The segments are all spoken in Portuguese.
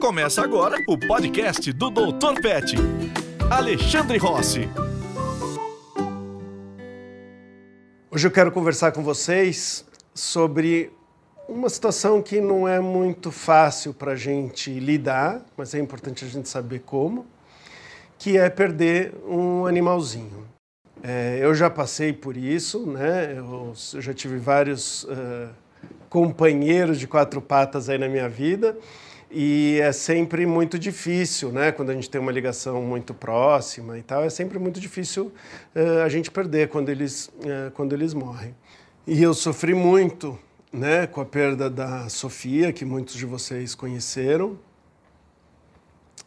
Começa agora o podcast do Dr. Pet. Alexandre Rossi. Hoje eu quero conversar com vocês sobre uma situação que não é muito fácil para a gente lidar, mas é importante a gente saber como, que é perder um animalzinho. É, eu já passei por isso, né? Eu, eu já tive vários uh, companheiros de quatro patas aí na minha vida e é sempre muito difícil, né? Quando a gente tem uma ligação muito próxima e tal, é sempre muito difícil uh, a gente perder quando eles, uh, quando eles morrem. E eu sofri muito, né? Com a perda da Sofia, que muitos de vocês conheceram.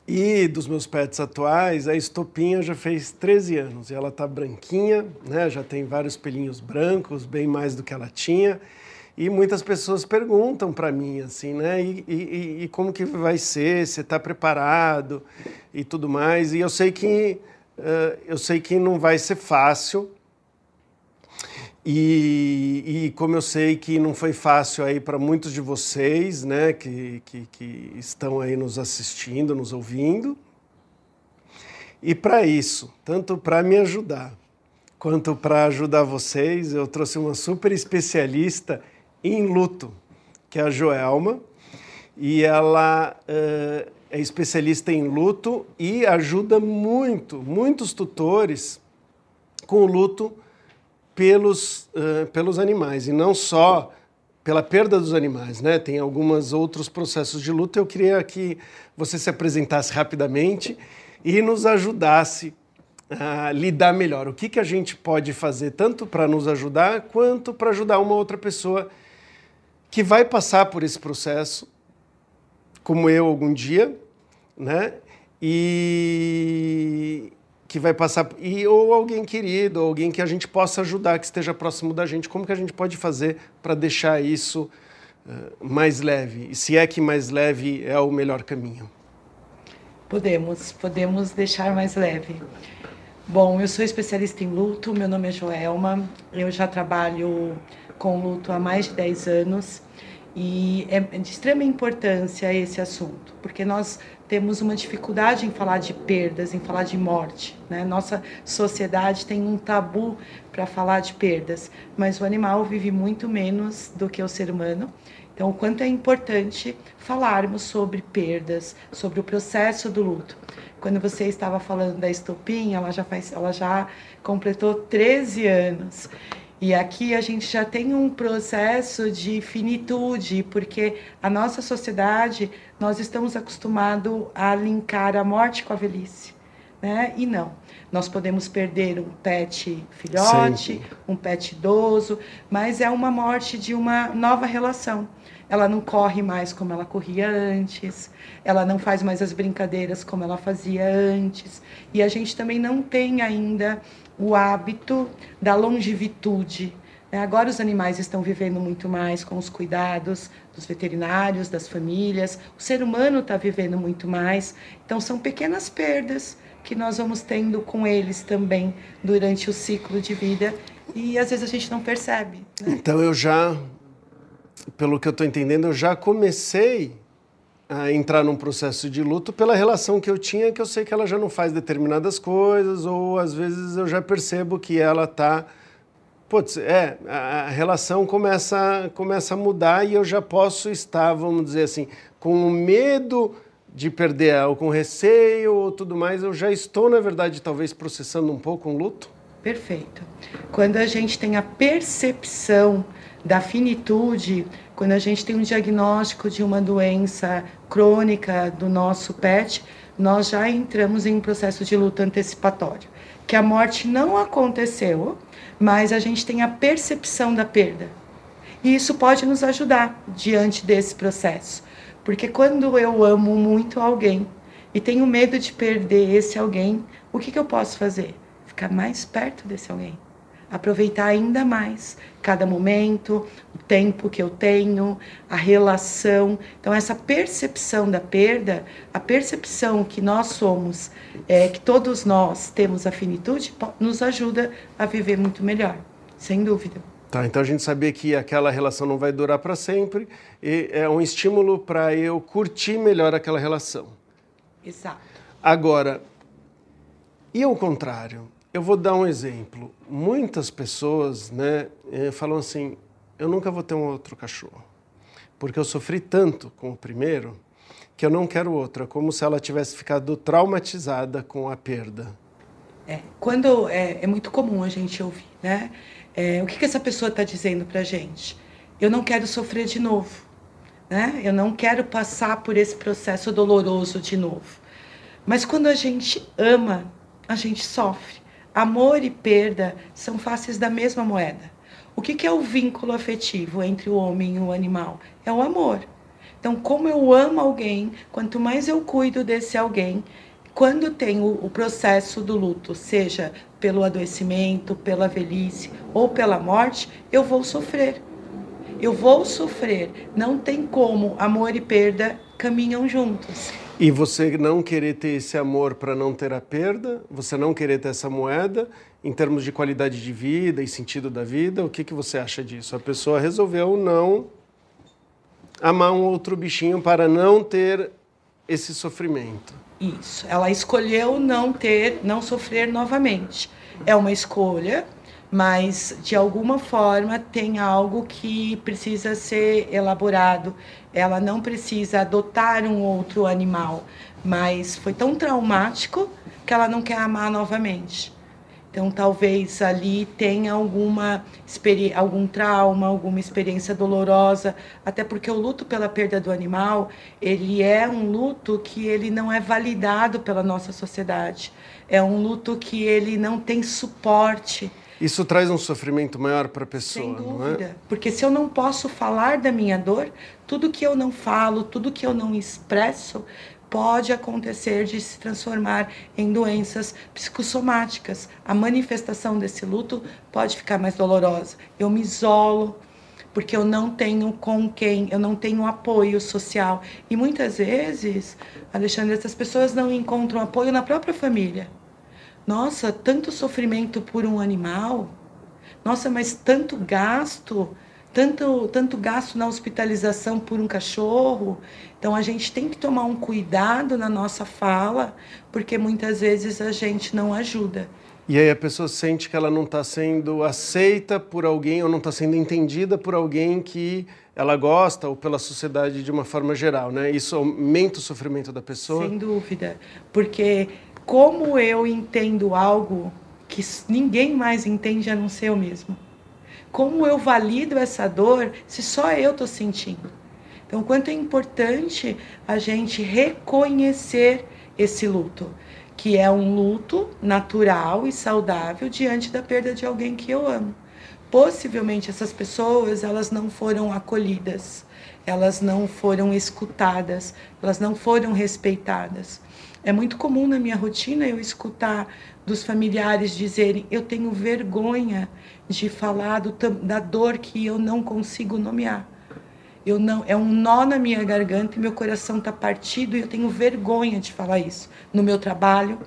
E dos meus pets atuais, a Estopinha já fez 13 anos e ela está branquinha, né? já tem vários pelinhos brancos, bem mais do que ela tinha. E muitas pessoas perguntam para mim assim, né? E, e, e, como que vai ser? Você está preparado e tudo mais? E eu sei que uh, eu sei que não vai ser fácil, e, e, como eu sei que não foi fácil aí para muitos de vocês, né, que, que, que estão aí nos assistindo, nos ouvindo, e para isso, tanto para me ajudar quanto para ajudar vocês, eu trouxe uma super especialista em luto, que é a Joelma, e ela uh, é especialista em luto e ajuda muito, muitos tutores com o luto pelos, uh, pelos animais, e não só pela perda dos animais, né? Tem alguns outros processos de luta. Eu queria que você se apresentasse rapidamente e nos ajudasse a lidar melhor. O que, que a gente pode fazer tanto para nos ajudar quanto para ajudar uma outra pessoa que vai passar por esse processo, como eu algum dia, né? E, que vai passar e ou alguém querido, ou alguém que a gente possa ajudar, que esteja próximo da gente, como que a gente pode fazer para deixar isso uh, mais leve? E se é que mais leve é o melhor caminho? Podemos, podemos deixar mais leve. Bom, eu sou especialista em luto, meu nome é Joelma, eu já trabalho com luto há mais de 10 anos e é de extrema importância esse assunto, porque nós temos uma dificuldade em falar de perdas, em falar de morte. Né? Nossa sociedade tem um tabu para falar de perdas, mas o animal vive muito menos do que o ser humano. Então, o quanto é importante falarmos sobre perdas, sobre o processo do luto. Quando você estava falando da estopinha, ela já, faz, ela já completou 13 anos. E aqui a gente já tem um processo de finitude, porque a nossa sociedade, nós estamos acostumados a linkar a morte com a velhice, né? E não. Nós podemos perder um pet filhote, Sim. um pet idoso, mas é uma morte de uma nova relação. Ela não corre mais como ela corria antes, ela não faz mais as brincadeiras como ela fazia antes, e a gente também não tem ainda o hábito da longevidade. Né? Agora os animais estão vivendo muito mais com os cuidados dos veterinários, das famílias, o ser humano está vivendo muito mais. Então são pequenas perdas que nós vamos tendo com eles também durante o ciclo de vida e às vezes a gente não percebe. Né? Então eu já, pelo que eu estou entendendo, eu já comecei a entrar num processo de luto pela relação que eu tinha, que eu sei que ela já não faz determinadas coisas, ou às vezes eu já percebo que ela está. Putz, é, a relação começa, começa a mudar e eu já posso estar, vamos dizer assim, com medo de perder ou com receio ou tudo mais, eu já estou, na verdade, talvez processando um pouco um luto? Perfeito. Quando a gente tem a percepção da finitude, quando a gente tem um diagnóstico de uma doença crônica do nosso pet, nós já entramos em um processo de luta antecipatório. Que a morte não aconteceu, mas a gente tem a percepção da perda. E isso pode nos ajudar diante desse processo. Porque quando eu amo muito alguém e tenho medo de perder esse alguém, o que, que eu posso fazer? Ficar mais perto desse alguém aproveitar ainda mais cada momento, o tempo que eu tenho, a relação. Então, essa percepção da perda, a percepção que nós somos, é, que todos nós temos a finitude, nos ajuda a viver muito melhor, sem dúvida. Tá, então a gente sabia que aquela relação não vai durar para sempre e é um estímulo para eu curtir melhor aquela relação. Exato. Agora, e ao contrário? Eu vou dar um exemplo. Muitas pessoas né, eh, falam assim: eu nunca vou ter um outro cachorro, porque eu sofri tanto com o primeiro que eu não quero outro. É como se ela tivesse ficado traumatizada com a perda. É, quando é, é muito comum a gente ouvir, né? É, o que, que essa pessoa está dizendo para gente? Eu não quero sofrer de novo, né? Eu não quero passar por esse processo doloroso de novo. Mas quando a gente ama, a gente sofre. Amor e perda são faces da mesma moeda. O que, que é o vínculo afetivo entre o homem e o animal? É o amor. Então, como eu amo alguém, quanto mais eu cuido desse alguém, quando tem o, o, processo do luto, seja pelo adoecimento, pela velhice ou pela morte, eu vou sofrer. Eu vou sofrer. Não tem como amor e perda caminham juntos. E você não querer ter esse amor para não ter a perda, você não querer ter essa moeda, em termos de qualidade de vida e sentido da vida, o que, que você acha disso? A pessoa resolveu não amar um outro bichinho para não ter esse sofrimento. Isso. Ela escolheu não ter, não sofrer novamente. É uma escolha, mas de alguma forma tem algo que precisa ser elaborado. Ela não precisa adotar um outro animal, mas foi tão traumático que ela não quer amar novamente. Então, talvez ali tenha alguma algum trauma, alguma experiência dolorosa, até porque o luto pela perda do animal, ele é um luto que ele não é validado pela nossa sociedade. É um luto que ele não tem suporte. Isso traz um sofrimento maior para a pessoa, Sem dúvida, não é? Porque se eu não posso falar da minha dor, tudo que eu não falo, tudo que eu não expresso, pode acontecer de se transformar em doenças psicossomáticas. A manifestação desse luto pode ficar mais dolorosa. Eu me isolo porque eu não tenho com quem, eu não tenho apoio social. E muitas vezes, Alexandre, essas pessoas não encontram apoio na própria família. Nossa, tanto sofrimento por um animal. Nossa, mas tanto gasto tanto, tanto gasto na hospitalização por um cachorro. Então a gente tem que tomar um cuidado na nossa fala, porque muitas vezes a gente não ajuda. E aí a pessoa sente que ela não está sendo aceita por alguém ou não está sendo entendida por alguém que ela gosta ou pela sociedade de uma forma geral, né? Isso aumenta o sofrimento da pessoa? Sem dúvida, porque como eu entendo algo que ninguém mais entende a não ser eu mesmo. Como eu valido essa dor se só eu estou sentindo? Então, quanto é importante a gente reconhecer esse luto, que é um luto natural e saudável diante da perda de alguém que eu amo. Possivelmente essas pessoas, elas não foram acolhidas, elas não foram escutadas, elas não foram respeitadas. É muito comum na minha rotina eu escutar dos familiares dizerem: Eu tenho vergonha de falar do, da dor que eu não consigo nomear. Eu não, é um nó na minha garganta e meu coração está partido e eu tenho vergonha de falar isso no meu trabalho.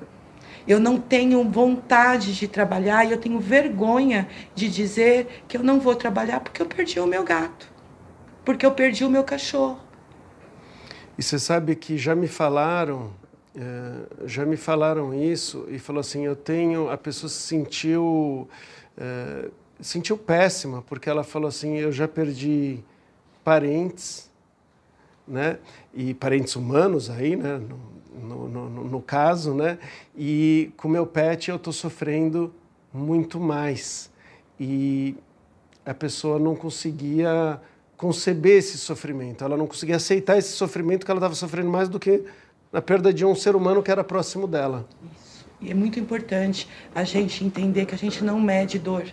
Eu não tenho vontade de trabalhar e eu tenho vergonha de dizer que eu não vou trabalhar porque eu perdi o meu gato, porque eu perdi o meu cachorro. E você sabe que já me falaram é, já me falaram isso e falou assim, eu tenho, a pessoa se sentiu, é, sentiu péssima, porque ela falou assim, eu já perdi parentes, né, e parentes humanos aí, né, no, no, no caso, né, e com meu pet eu estou sofrendo muito mais. E a pessoa não conseguia conceber esse sofrimento, ela não conseguia aceitar esse sofrimento que ela estava sofrendo mais do que na perda de um ser humano que era próximo dela. Isso. E é muito importante a gente entender que a gente não mede dor,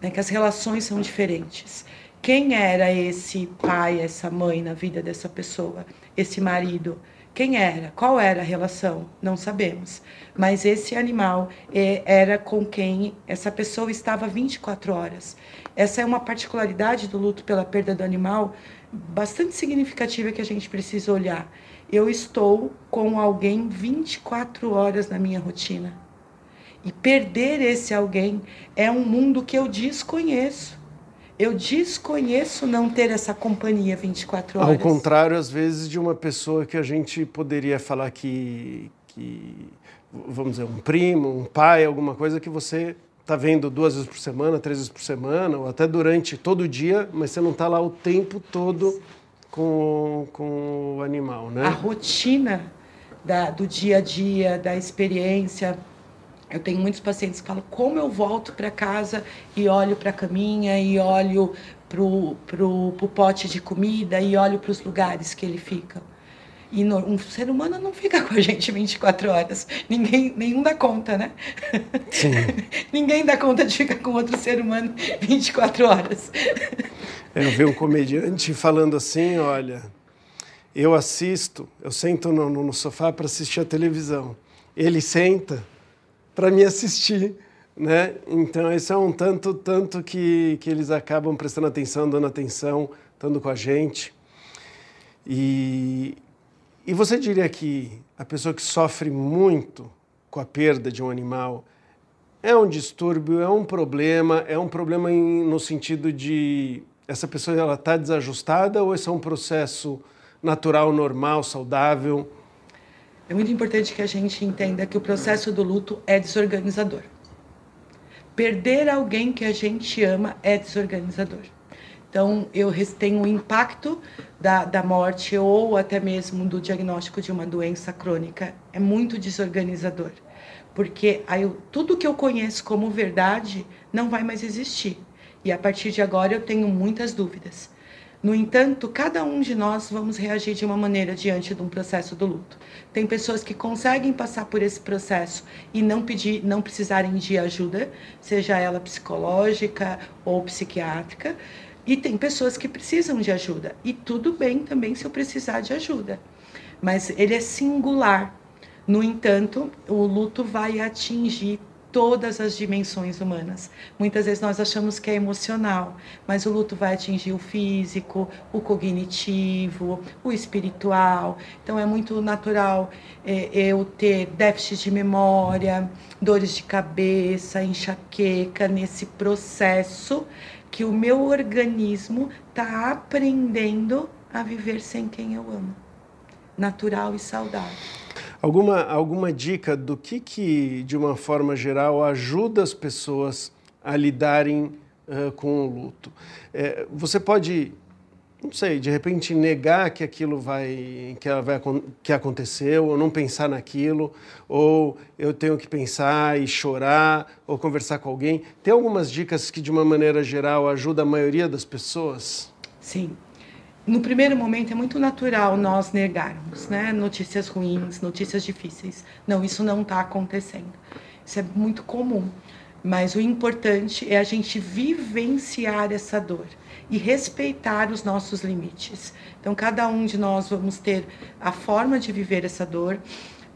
né? que as relações são diferentes. Quem era esse pai, essa mãe na vida dessa pessoa, esse marido? Quem era? Qual era a relação? Não sabemos. Mas esse animal é, era com quem essa pessoa estava 24 horas. Essa é uma particularidade do luto pela perda do animal bastante significativa que a gente precisa olhar eu estou com alguém 24 horas na minha rotina. E perder esse alguém é um mundo que eu desconheço. Eu desconheço não ter essa companhia 24 horas. Ao contrário, às vezes, de uma pessoa que a gente poderia falar que, que vamos dizer, um primo, um pai, alguma coisa que você está vendo duas vezes por semana, três vezes por semana, ou até durante todo o dia, mas você não está lá o tempo todo com, com o animal, né? A rotina da, do dia a dia, da experiência. Eu tenho muitos pacientes que falam como eu volto para casa e olho para a caminha e olho para o pro, pro pote de comida e olho para os lugares que ele fica. E no, um ser humano não fica com a gente 24 horas. Ninguém, nenhum dá conta, né? Sim. Ninguém dá conta de ficar com outro ser humano 24 horas. Eu vi um comediante falando assim, olha, eu assisto, eu sento no, no sofá para assistir a televisão. Ele senta para me assistir, né? Então, isso é um tanto, tanto que, que eles acabam prestando atenção, dando atenção, estando com a gente. E, e você diria que a pessoa que sofre muito com a perda de um animal é um distúrbio, é um problema, é um problema em, no sentido de essa pessoa ela está desajustada ou esse é um processo natural, normal, saudável? É muito importante que a gente entenda que o processo do luto é desorganizador. Perder alguém que a gente ama é desorganizador. Então, eu tenho o impacto da, da morte ou até mesmo do diagnóstico de uma doença crônica. É muito desorganizador, porque aí, tudo que eu conheço como verdade não vai mais existir. E a partir de agora eu tenho muitas dúvidas. No entanto, cada um de nós vamos reagir de uma maneira diante de um processo do luto. Tem pessoas que conseguem passar por esse processo e não pedir, não precisarem de ajuda, seja ela psicológica ou psiquiátrica. E tem pessoas que precisam de ajuda. E tudo bem também se eu precisar de ajuda. Mas ele é singular. No entanto, o luto vai atingir todas as dimensões humanas. Muitas vezes nós achamos que é emocional, mas o luto vai atingir o físico, o cognitivo, o espiritual. Então é muito natural é, eu ter déficit de memória, dores de cabeça, enxaqueca nesse processo que o meu organismo está aprendendo a viver sem quem eu amo. Natural e saudável. Alguma, alguma dica do que, que, de uma forma geral, ajuda as pessoas a lidarem uh, com o luto? É, você pode não sei, de repente negar que aquilo vai que, vai, que aconteceu, ou não pensar naquilo, ou eu tenho que pensar e chorar, ou conversar com alguém. Tem algumas dicas que, de uma maneira geral, ajudam a maioria das pessoas? Sim. No primeiro momento é muito natural nós negarmos, né? Notícias ruins, notícias difíceis. Não, isso não está acontecendo. Isso é muito comum. Mas o importante é a gente vivenciar essa dor e respeitar os nossos limites. Então, cada um de nós vamos ter a forma de viver essa dor.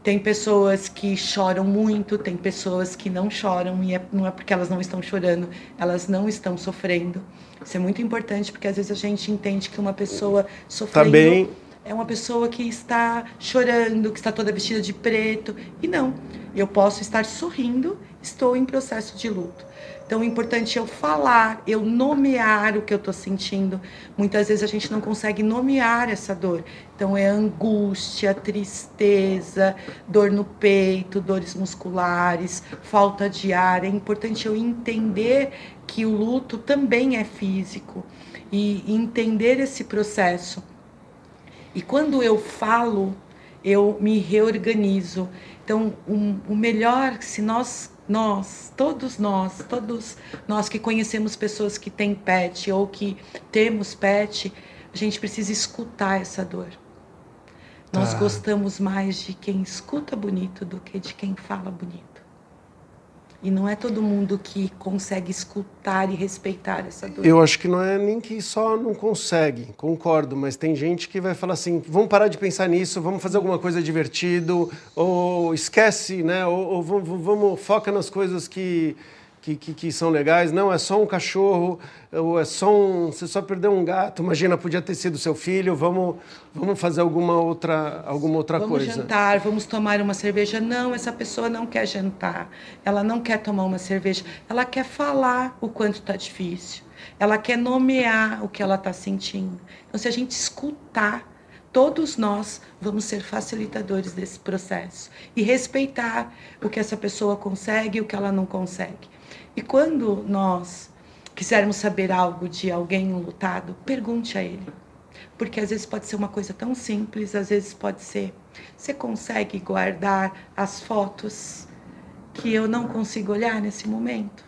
Tem pessoas que choram muito, tem pessoas que não choram, e é, não é porque elas não estão chorando, elas não estão sofrendo. Isso é muito importante, porque às vezes a gente entende que uma pessoa sofrendo tá bem. É uma pessoa que está chorando, que está toda vestida de preto. E não, eu posso estar sorrindo, estou em processo de luto. Então, é importante eu falar, eu nomear o que eu estou sentindo. Muitas vezes a gente não consegue nomear essa dor. Então, é angústia, tristeza, dor no peito, dores musculares, falta de ar. É importante eu entender que o luto também é físico e entender esse processo. E quando eu falo, eu me reorganizo. Então, um, o melhor, se nós nós, todos nós, todos nós que conhecemos pessoas que têm pet ou que temos pet, a gente precisa escutar essa dor. Nós tá. gostamos mais de quem escuta bonito do que de quem fala bonito. E não é todo mundo que consegue escutar e respeitar essa dor. Eu acho que não é nem que só não consegue, concordo, mas tem gente que vai falar assim: vamos parar de pensar nisso, vamos fazer alguma coisa divertido, ou esquece, né? Ou, ou vamos, vamos, foca nas coisas que, que, que, que, são legais. Não, é só um cachorro, ou é só um. Você só perdeu um gato. Imagina, podia ter sido seu filho. Vamos, vamos fazer alguma outra, alguma outra vamos coisa. Vamos jantar, vamos tomar uma cerveja. Não, essa pessoa não quer jantar. Ela não quer tomar uma cerveja. Ela quer falar o quanto está difícil. Ela quer nomear o que ela está sentindo. Então, se a gente escutar, todos nós vamos ser facilitadores desse processo e respeitar o que essa pessoa consegue e o que ela não consegue. E quando nós quisermos saber algo de alguém lutado, pergunte a ele. Porque às vezes pode ser uma coisa tão simples, às vezes pode ser. Você consegue guardar as fotos que eu não consigo olhar nesse momento?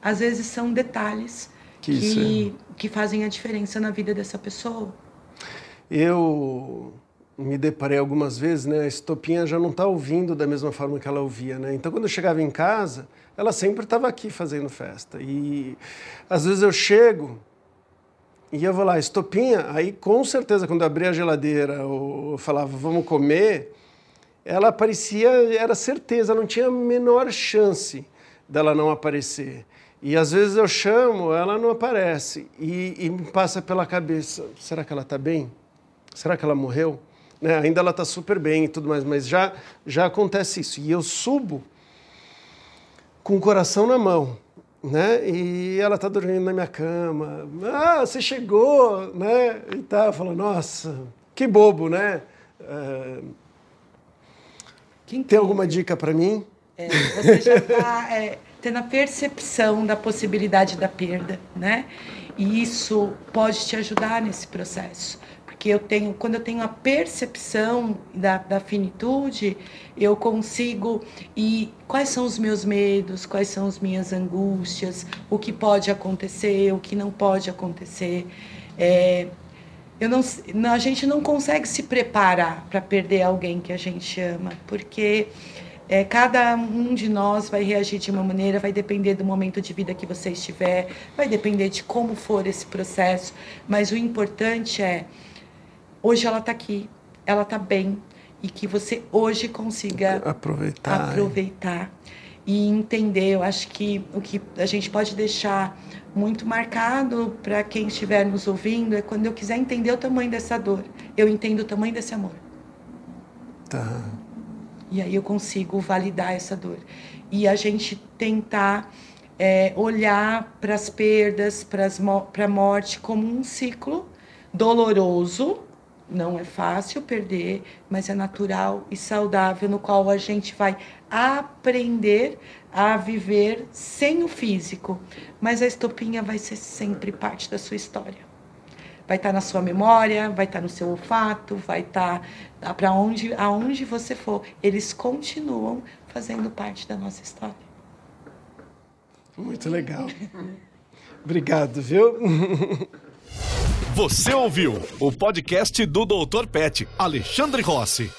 Às vezes são detalhes que, que, é. que fazem a diferença na vida dessa pessoa. Eu me deparei algumas vezes, né? A Estopinha já não está ouvindo da mesma forma que ela ouvia, né? Então, quando eu chegava em casa, ela sempre estava aqui fazendo festa. E às vezes eu chego e eu vou lá, Estopinha, aí com certeza quando eu abria a geladeira ou falava, vamos comer, ela aparecia, era certeza, não tinha a menor chance dela não aparecer. E às vezes eu chamo, ela não aparece. E, e me passa pela cabeça: será que ela está bem? Será que ela morreu? Né? Ainda ela está super bem e tudo mais, mas já, já acontece isso. E eu subo com o coração na mão. Né? E ela está dormindo na minha cama. Ah, você chegou, né? E tá, eu falo, nossa, que bobo, né? É... Tem alguma dica para mim? É, você já está é, tendo a percepção da possibilidade da perda, né? E isso pode te ajudar nesse processo porque eu tenho, quando eu tenho a percepção da, da finitude, eu consigo e quais são os meus medos, quais são as minhas angústias, o que pode acontecer, o que não pode acontecer. É, eu não, a gente não consegue se preparar para perder alguém que a gente ama, porque é, cada um de nós vai reagir de uma maneira, vai depender do momento de vida que você estiver, vai depender de como for esse processo, mas o importante é hoje ela está aqui, ela está bem e que você hoje consiga aproveitar, aproveitar e entender. Eu acho que o que a gente pode deixar muito marcado para quem estiver nos ouvindo é quando eu quiser entender o tamanho dessa dor, eu entendo o tamanho desse amor. Tá. E aí eu consigo validar essa dor. E a gente tentar é, olhar para as perdas, para a morte como um ciclo doloroso, não é fácil perder, mas é natural e saudável, no qual a gente vai aprender a viver sem o físico. Mas a estopinha vai ser sempre parte da sua história. Vai estar na sua memória, vai estar no seu olfato, vai estar para onde, aonde você for. Eles continuam fazendo parte da nossa história. Muito legal. Obrigado, viu? Você ouviu o podcast do Dr. Pet, Alexandre Rossi.